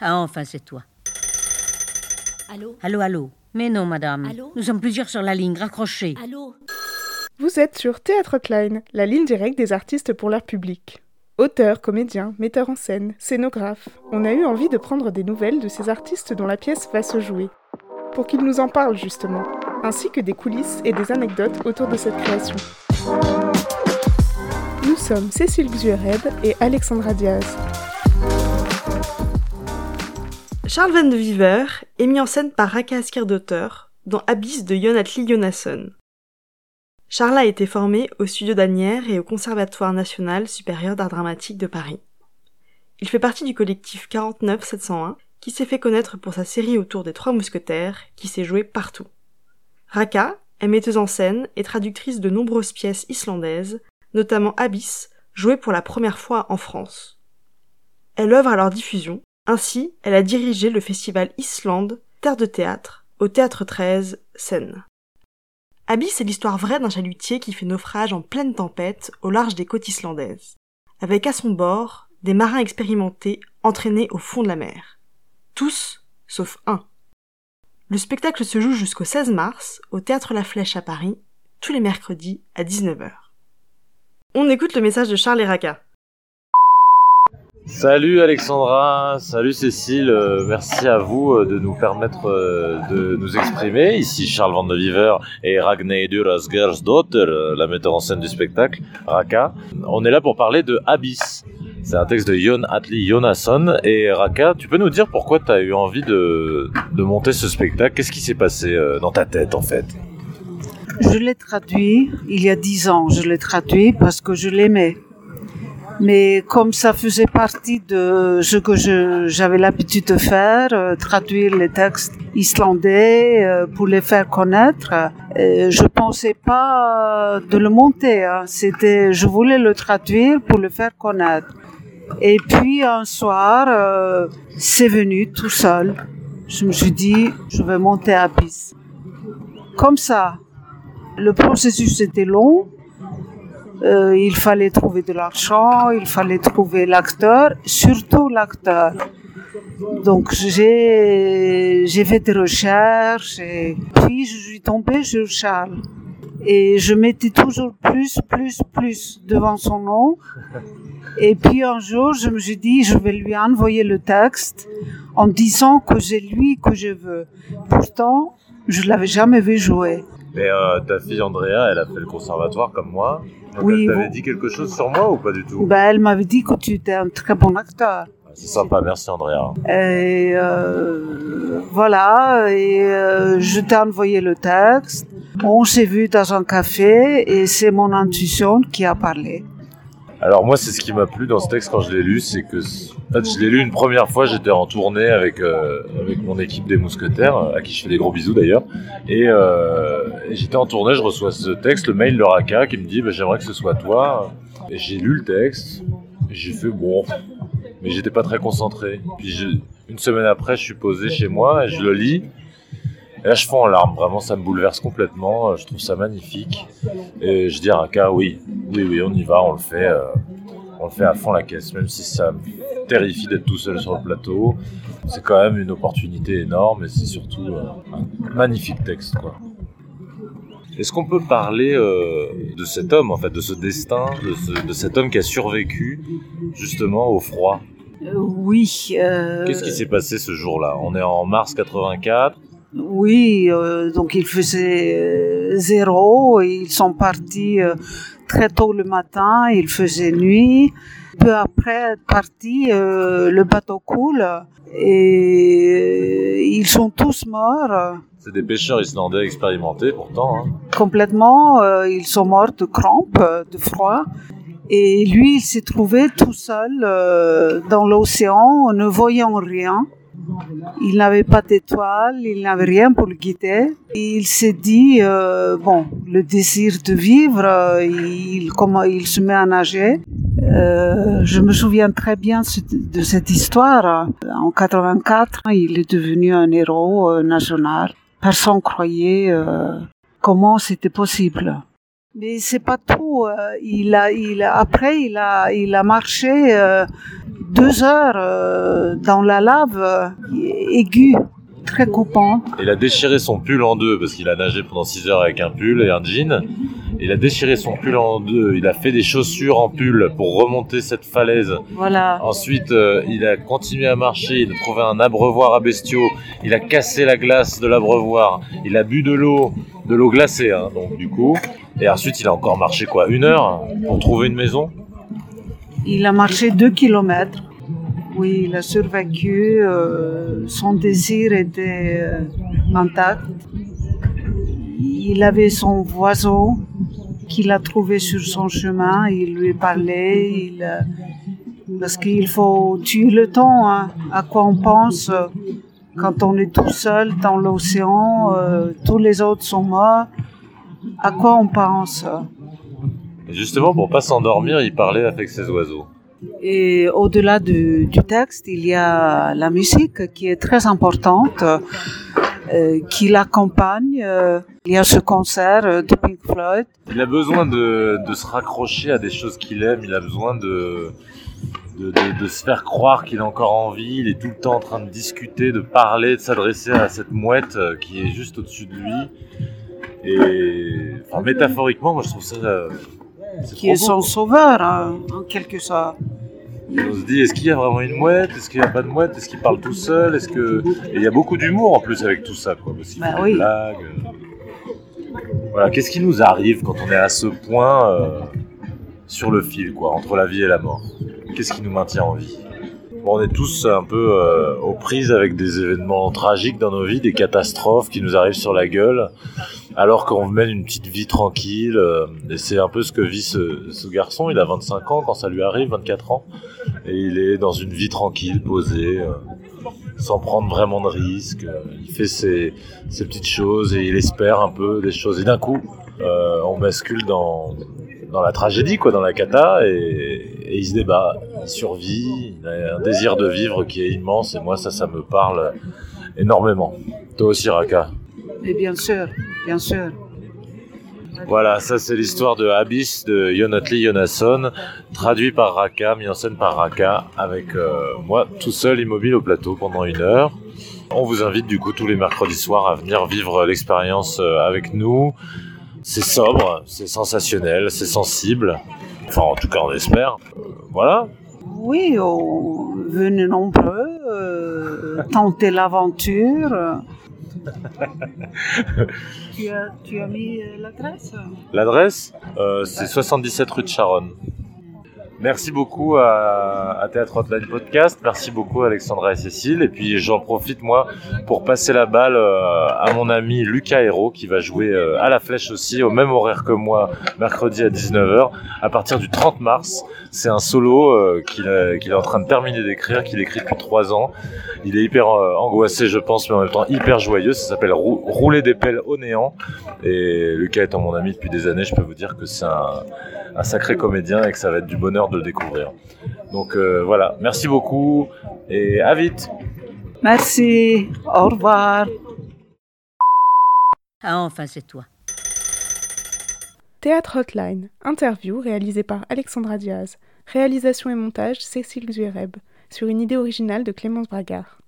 Ah, enfin, c'est toi. Allô? Allô, allô? Mais non, madame. Allô? Nous sommes plusieurs sur la ligne, raccrochez. Allô? Vous êtes sur Théâtre Klein, la ligne directe des artistes pour leur public. Auteurs, comédiens, metteurs en scène, scénographes, on a eu envie de prendre des nouvelles de ces artistes dont la pièce va se jouer, pour qu'ils nous en parlent justement, ainsi que des coulisses et des anecdotes autour de cette création. Nous sommes Cécile Xuered et Alexandra Diaz. Charles Van de Viver est mis en scène par Raka Asker dans Abyss de Jonathan Jonasson. Charles a été formé au studio d'Anières et au Conservatoire national supérieur d'art dramatique de Paris. Il fait partie du collectif 49-701 qui s'est fait connaître pour sa série autour des Trois Mousquetaires qui s'est jouée partout. Raka est metteuse en scène et traductrice de nombreuses pièces islandaises, notamment Abyss, jouée pour la première fois en France. Elle œuvre à leur diffusion ainsi, elle a dirigé le festival Islande, Terre de théâtre, au Théâtre 13, Seine. Abyss est l'histoire vraie d'un chalutier qui fait naufrage en pleine tempête au large des côtes islandaises, avec à son bord des marins expérimentés entraînés au fond de la mer. Tous, sauf un. Le spectacle se joue jusqu'au 16 mars au Théâtre La Flèche à Paris, tous les mercredis à 19h. On écoute le message de Charles Raka. Salut Alexandra, salut Cécile, euh, merci à vous euh, de nous permettre euh, de nous exprimer. Ici Charles Van de Viver et Ragnheidur Asgersdotter, la metteur en scène du spectacle, Raka. On est là pour parler de Abyss. C'est un texte de Jon Atli Jonasson. Et Raka, tu peux nous dire pourquoi tu as eu envie de, de monter ce spectacle? Qu'est-ce qui s'est passé dans ta tête en fait? Je l'ai traduit il y a dix ans. Je l'ai traduit parce que je l'aimais mais comme ça faisait partie de ce que j'avais l'habitude de faire, euh, traduire les textes islandais euh, pour les faire connaître, euh, je pensais pas de le monter. Hein. C'était, je voulais le traduire pour le faire connaître. Et puis un soir, c'est venu tout seul. Je me suis dit, je vais monter à Bis. Comme ça. Le processus était long, euh, il fallait trouver de l'argent, il fallait trouver l'acteur, surtout l'acteur. Donc j'ai j'ai fait des recherches et puis je suis tombée sur Charles et je mettais toujours plus plus plus devant son nom et puis un jour je me suis dit je vais lui envoyer le texte en disant que c'est lui que je veux. Pourtant je l'avais jamais vu jouer. Mais euh, ta fille Andrea, elle a fait le conservatoire comme moi. oui. Elle t'avait dit quelque chose sur moi ou pas du tout? Ben, Elle m'avait dit que tu étais un très bon acteur. Ah, c'est sympa, merci Andrea. Et euh, voilà, et euh, je t'ai envoyé le texte. On s'est vu dans un café et c'est mon intuition qui a parlé. Alors moi, c'est ce qui m'a plu dans ce texte quand je l'ai lu, c'est que en fait, je l'ai lu une première fois, j'étais en tournée avec euh, avec mon équipe des mousquetaires, à qui je fais des gros bisous d'ailleurs, et, euh, j'étais en tournée, je reçois ce texte, le mail de Raka qui me dit bah, j'aimerais que ce soit toi. Et j'ai lu le texte, j'ai fait bon, mais j'étais pas très concentré. Puis une semaine après, je suis posé chez moi et je le lis. Et là, je fonds en larmes. Vraiment, ça me bouleverse complètement. Je trouve ça magnifique. Et je dis à Raka, oui, oui, oui, on y va, on le fait. Euh, on le fait à fond la caisse, même si ça me terrifie d'être tout seul sur le plateau. C'est quand même une opportunité énorme et c'est surtout euh, un magnifique texte, quoi. Est-ce qu'on peut parler euh, de cet homme, en fait, de ce destin, de, de cet homme qui a survécu justement au froid? Oui. Qu'est-ce qui s'est passé ce jour-là? On est en mars 84. Oui, euh, donc il faisait euh, zéro. Et ils sont partis euh, très tôt le matin. Il faisait nuit. Peu après être partis, le bateau coule et ils sont tous morts. C'est des pêcheurs islandais expérimentés pourtant. Hein. Complètement, ils sont morts de crampes, de froid. Et lui, il s'est trouvé tout seul dans l'océan, ne voyant rien. Il n'avait pas d'étoiles, il n'avait rien pour le guider. Il s'est dit, euh, bon, le désir de vivre, euh, il, se met à nager. Euh, je me souviens très bien de cette histoire. En 84, il est devenu un héros national. Personne croyait comment c'était possible. Mais c'est pas tout. Il a, après, il a, il a marché deux heures euh, dans la lave euh, aiguë, très coupante. Il a déchiré son pull en deux parce qu'il a nagé pendant 6 heures avec un pull et un jean. Il a déchiré son pull en deux. Il a fait des chaussures en pull pour remonter cette falaise. Voilà. Ensuite, euh, il a continué à marcher. Il a trouvé un abreuvoir à bestiaux. Il a cassé la glace de l'abreuvoir. Il a bu de l'eau, de l'eau glacée, hein, donc du coup. Et ensuite, il a encore marché quoi, une heure pour trouver une maison. Il a marché deux kilomètres. Oui, il a survécu. euh, son désir était euh, intact. Il avait son oiseau qu'il a trouvé sur son chemin. Il lui parlait. Il, euh, parce qu'il faut tuer le temps. hein. À quoi on pense quand on est tout seul dans l'océan, tous les autres sont morts. À quoi on pense Et justement, pour pas s'endormir, il parlait avec ses oiseaux. Et au-delà du, du texte, il y a la musique qui est très importante, euh, qui l'accompagne. Euh, il y a ce concert de Pink Floyd. Il a besoin de, de se raccrocher à des choses qu'il aime. Il a besoin de, de, de- de se faire croire qu'il a encore envie. Il est tout le temps en train de discuter, de parler, de s'adresser à cette mouette euh, qui est juste au-dessus de lui. Et enfin, métaphoriquement, moi je trouve ça. euh, qui est son beau. sauveur, hein, en quelque sorte. On se dit, est-ce qu'il y a vraiment une mouette? Est-ce qu'il n'y a pas de mouette? Est-ce qu'il parle tout seul? Est-ce que et il y a beaucoup d'humour en plus avec tout ça, quoi. Parce qu'il Bah oui. des blagues. euh. Voilà, qu'est-ce qui nous arrive quand on est à ce point euh, sur le fil, quoi, entre la vie et la mort? Qu'est-ce qui nous maintient en vie? On est tous un peu euh, aux prises avec des événements tragiques dans nos vies, des catastrophes qui nous arrivent sur la gueule, alors qu'on mène une petite vie tranquille. euh, et c'est un peu ce que vit ce, garçon. Il a 25 ans quand ça lui arrive, 24 ans, et il est dans une vie tranquille, posée, euh, sans prendre vraiment de risques. Il fait ses, ses petites choses et il espère un peu des choses. Et d'un coup, euh, on bascule dans dans la tragédie, quoi, dans la cata, et, et il se débat, il survit, il a un désir de vivre qui est immense, et moi ça, ça me parle énormément. Toi aussi, Raka. Et bien sûr, bien sûr. Voilà, ça c'est l'histoire de Abyss de Yonatli Yonasson, traduit par Raka, mis en scène par Raka, avec euh, moi tout seul immobile au plateau pendant une heure. On vous invite du coup tous les mercredis soirs à venir vivre l'expérience euh, avec nous. C'est sobre, c'est sensationnel, c'est sensible. Enfin, en tout cas, on espère. Euh, voilà. Oui, on, venez nombreux, euh, tenter l'aventure. tu, as, tu as mis euh, l'adresse? L'adresse, euh, c'est 77 rue de Charonne. Merci beaucoup à, Théâtre Hotline Podcast. Merci beaucoup Alexandra et Cécile. Et puis j'en profite moi pour passer la balle euh, à mon ami Lucas Hérault qui va jouer euh, à la Flèche aussi au même horaire que moi mercredi à 19h à partir du 30 mars. C'est un solo euh, qu'il est en train de terminer d'écrire, qu'il écrit depuis trois ans. Il est hyper angoissé je pense mais en même temps hyper joyeux. Ça s'appelle Rou- Rouler des pelles au néant. Et Lucas étant mon ami depuis des années, je peux vous dire que c'est un sacré comédien et que ça va être du bonheur de le découvrir. Donc euh, voilà, merci beaucoup et à vite Merci, au revoir. Ah, enfin, c'est toi. Théâtre Hotline, interview réalisée par Alexandra Diaz. Réalisation et montage Cécile Zuereb, sur une idée originale de Clémence Bragard.